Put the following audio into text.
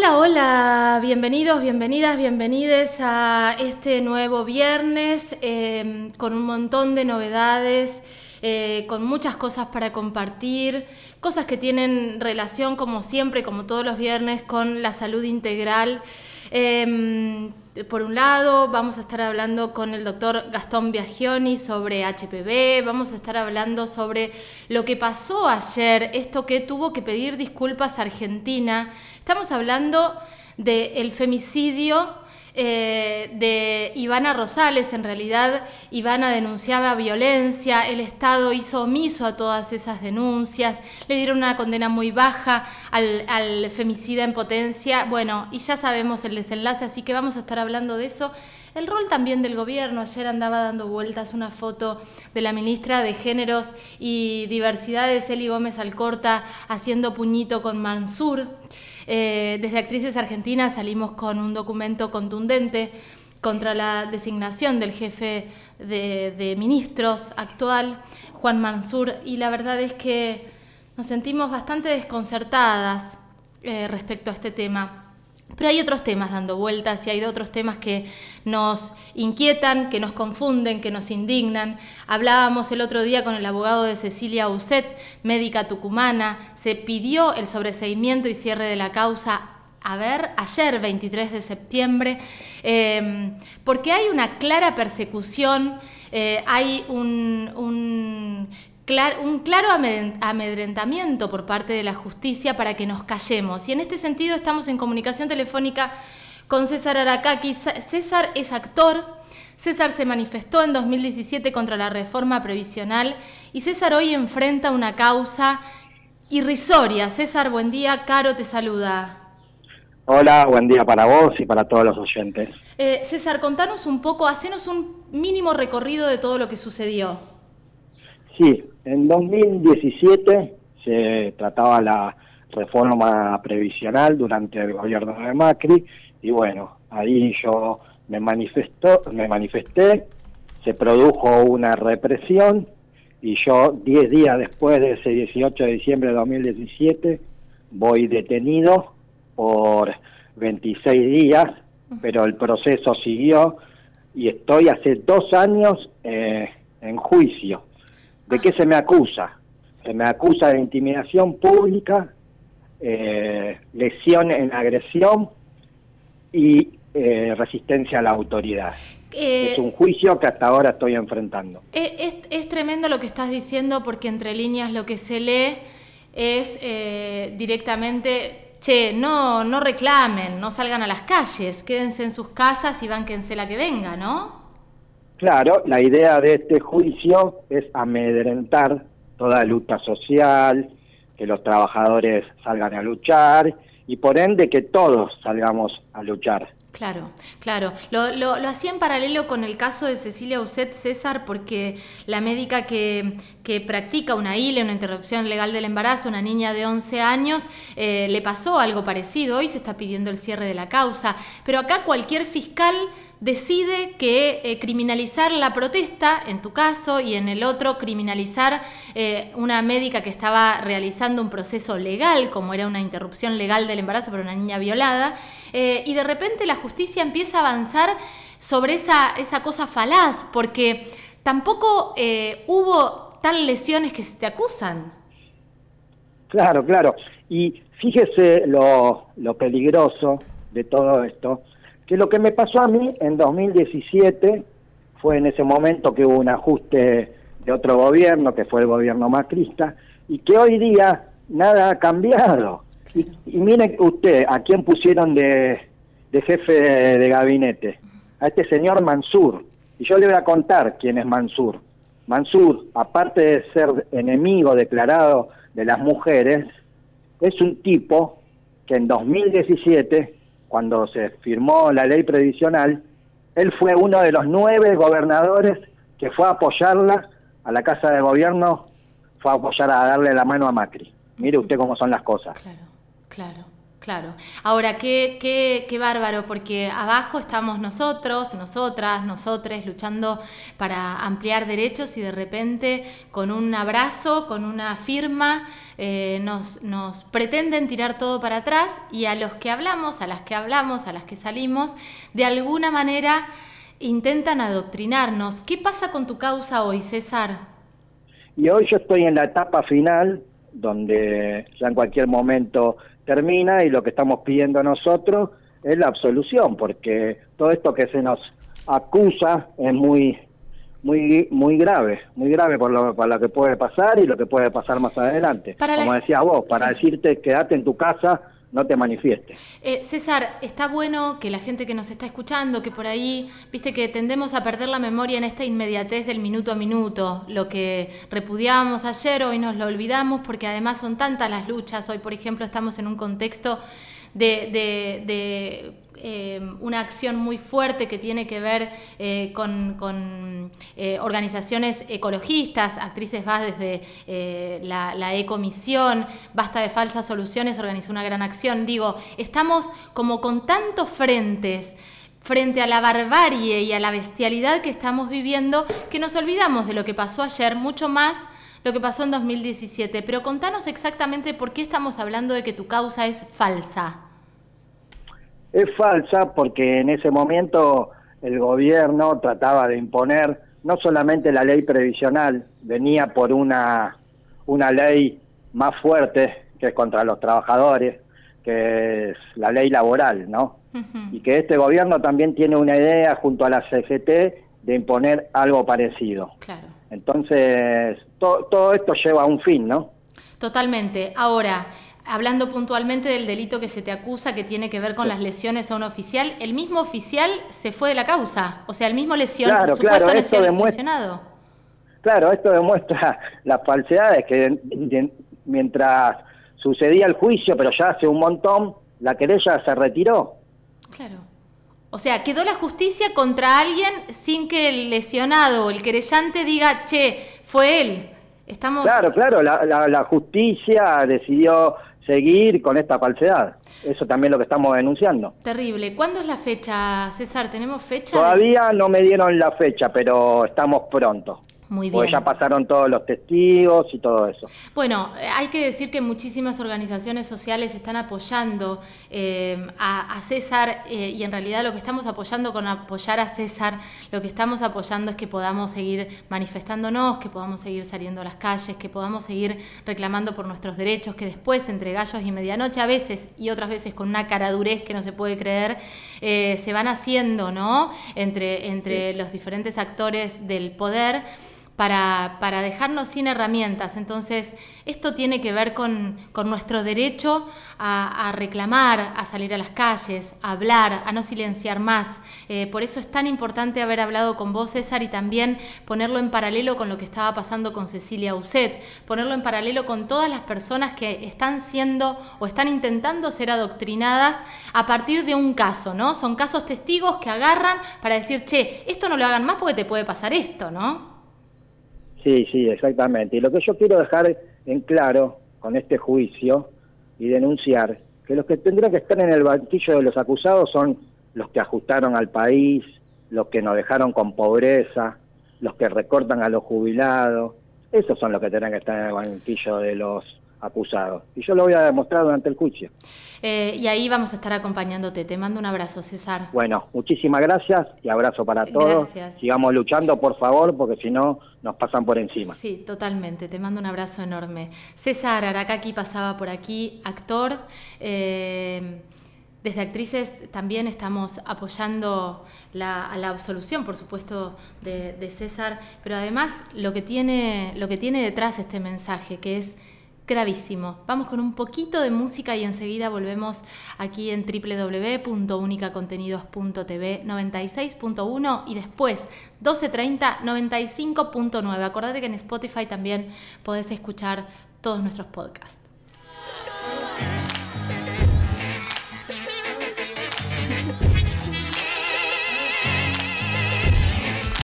Hola, hola, bienvenidos, bienvenidas, bienvenides a este nuevo viernes em, con un montón de novedades, eh, con muchas cosas para compartir, cosas que tienen relación como siempre, como todos los viernes, con la salud integral. Em, por un lado, vamos a estar hablando con el doctor Gastón Biagioni sobre HPV, vamos a estar hablando sobre lo que pasó ayer, esto que tuvo que pedir disculpas a Argentina. Estamos hablando del femicidio eh, de Ivana Rosales. En realidad, Ivana denunciaba violencia, el Estado hizo omiso a todas esas denuncias, le dieron una condena muy baja al, femicida en potencia. Bueno, y ya sabemos el desenlace, así que vamos a estar hablando de eso. El rol también del gobierno. Ayer andaba dando vueltas una foto de la ministra de Géneros y Diversidades, Eli Gómez Alcorta, haciendo puñito con Mansur. Eh, desde Actrices Argentinas salimos con un documento contundente contra la designación del jefe de, ministros actual, Juan Mansur, y la verdad es que nos sentimos bastante desconcertadas eh, respecto a este tema. Pero hay otros temas dando vueltas y hay otros temas que nos inquietan, que nos confunden, que nos indignan. Hablábamos el otro día con el abogado de Cecilia Uset, médica tucumana. Se pidió el sobreseimiento y cierre de la causa a ver, ayer 23 de septiembre, eh, porque hay una clara persecución, eh, hay un claro amedrentamiento por parte de la justicia para que nos callemos. Y en este sentido estamos en comunicación telefónica con César Aracaki. César es actor. César se manifestó en 2017 contra la reforma previsional y César hoy enfrenta una causa irrisoria. César, buen día. Caro te saluda. Hola, buen día para vos y para todos los oyentes. Eh, César, contanos un poco, hacenos un mínimo recorrido de todo lo que sucedió. Sí, en 2017 se trataba la reforma previsional durante el gobierno de Macri y bueno, ahí yo me manifestó, me manifesté, se produjo una represión y yo 10 días después de ese 18 de diciembre de 2017 voy detenido por 26 días, pero el proceso siguió y estoy hace dos años eh, en juicio ¿De qué se me acusa? Se me acusa de intimidación pública, eh, lesión en agresión y eh, resistencia a la autoridad. Eh, es un juicio que hasta ahora estoy enfrentando. Es, es, tremendo lo que estás diciendo porque entre líneas lo que se lee es directamente, che, no, no reclamen, no salgan a las calles, quédense en sus casas y bánquense la que venga, ¿no? Claro, la idea de este juicio es amedrentar toda lucha social, que los trabajadores salgan a luchar y por ende que todos salgamos a luchar. Claro, claro. Lo, lo, hacía en paralelo con el caso de Cecilia Uset César porque la médica que, que practica una ILE, una interrupción legal del embarazo, una niña de 11 años, eh, le pasó algo parecido. Hoy se está pidiendo el cierre de la causa. Pero acá cualquier fiscal decide que eh, criminalizar la protesta, en tu caso, y en el otro criminalizar eh, una médica que estaba realizando un proceso legal, como era una interrupción legal del embarazo para una niña violada, eh, y de repente la justicia empieza a avanzar sobre esa, esa cosa falaz, porque tampoco hubo tal lesiones que se te acusan. Claro, claro. Y fíjese lo, lo peligroso de todo esto, que lo que me pasó a mí en 2017 fue en ese momento que hubo un ajuste de otro gobierno, que fue el gobierno macrista, y que hoy día nada ha cambiado. Y, miren usted, ¿a quién pusieron de, jefe de, gabinete? A este señor Mansur. Y yo le voy a contar quién es Mansur. Mansur, aparte de ser enemigo declarado de las mujeres, es un tipo que en 2017 cuando se firmó la ley previsional, él fue uno de los nueve gobernadores que fue a apoyarla a la Casa de Gobierno, fue a apoyar a darle la mano a Macri. Mire usted cómo son las cosas. Claro, claro, Claro. Ahora, qué, qué, qué bárbaro, porque abajo estamos nosotros, nosotras, nosotres, luchando para ampliar derechos y de repente con un abrazo, con una firma, eh, nos, nos pretenden tirar todo para atrás y a los que hablamos, a las que hablamos, a las que salimos, de alguna manera intentan adoctrinarnos. ¿Qué pasa con tu causa hoy, César? Y hoy yo estoy en la etapa final, donde ya en cualquier momento termina y lo que estamos pidiendo nosotros es la absolución, porque todo esto que se nos acusa es muy muy muy grave, muy grave por lo, por lo que puede pasar y lo que puede pasar más adelante. Como decías vos, para decirte quédate en tu casa no te manifiestes. Eh, César, está bueno que la gente que nos está escuchando, que por ahí, viste que tendemos a perder la memoria en esta inmediatez del minuto a minuto. Lo que repudiábamos ayer, hoy nos lo olvidamos porque además son tantas las luchas. Hoy, por ejemplo, estamos en un contexto de, de eh, una acción muy fuerte que tiene que ver eh, con, eh, organizaciones ecologistas, Actrices va desde la, la Ecomisión, Basta de Falsas Soluciones organizó una gran acción. Digo, estamos como con tantos frentes frente a la barbarie y a la bestialidad que estamos viviendo que nos olvidamos de lo que pasó ayer, mucho más lo que pasó en 2017. Pero contanos exactamente por qué estamos hablando de que tu causa es falsa es falsa porque en ese momento el gobierno trataba de imponer no solamente la ley previsional, venía por una, una ley más fuerte que es contra los trabajadores, que es la ley laboral, ¿no? Y que este gobierno también tiene una idea junto a la CGT de imponer algo parecido. Claro. Entonces, todo esto lleva a un fin, ¿no? Totalmente. Ahora, hablando puntualmente del delito que se te acusa que tiene que ver con las lesiones a un oficial, el mismo oficial se fue de la causa, o sea, el mismo lesión, claro, supuesto claro, esto demuestra, Claro, esto demuestra las falsedades que mientras sucedía el juicio, pero ya hace un montón, la querella se retiró. Claro. O sea, quedó la justicia contra alguien sin que el lesionado o el querellante diga, che, fue él. Estamos... Claro, claro, la, la justicia decidió seguir con esta falsedad. Eso también es lo que estamos denunciando. Terrible. ¿Cuándo es la fecha, César? ¿Tenemos fecha? Todavía no me dieron la fecha, pero estamos pronto. Muy bien. Porque ya pasaron todos los testigos y todo eso. Bueno, hay que decir que muchísimas organizaciones sociales están apoyando eh, a, César eh, y en realidad lo que estamos apoyando con apoyar a César, lo que estamos apoyando es que podamos seguir manifestándonos, que podamos seguir saliendo a las calles, que podamos seguir reclamando por nuestros derechos, que después entre gallos y medianoche a veces y otras veces con una caradurez que no se puede creer, eh, se van haciendo, ¿no? Entre, entre los diferentes actores del poder para, para, dejarnos sin herramientas. Entonces, esto tiene que ver con, nuestro derecho a, reclamar, a salir a las calles, a hablar, a no silenciar más. Eh, por eso es tan importante haber hablado con vos, César, y también ponerlo en paralelo con lo que estaba pasando con Cecilia Uset, ponerlo en paralelo con todas las personas que están siendo o están intentando ser adoctrinadas a partir de un caso, ¿no? Son casos testigos que agarran para decir, che, esto no lo hagan más porque te puede pasar esto, ¿no? Sí, sí, exactamente. Y lo que yo quiero dejar en claro con este juicio y denunciar que los que tendrían que estar en el banquillo de los acusados son los que ajustaron al país, los que nos dejaron con pobreza, los que recortan a los jubilados. Esos son los que tendrán que estar en el banquillo de los acusados. Y yo lo voy a demostrar durante el juicio. Eh, y ahí vamos a estar acompañándote. Te mando un abrazo, César. Bueno, muchísimas gracias y abrazo para todos. Sigamos luchando, por favor, porque si no, nos pasan por encima. Sí, totalmente. Te mando un abrazo enorme. César Aracaki pasaba por aquí, actor. Eh, desde Actrices también estamos apoyando la, a la absolución, por supuesto, de, de César, pero además lo que, tiene, lo que tiene detrás este mensaje, que es gravísimo. Vamos con un poquito de música y enseguida volvemos aquí en www.unicacontenidos.tv 96.1 y después 12.30 95.9. Acordate que en Spotify también podés escuchar todos nuestros podcasts.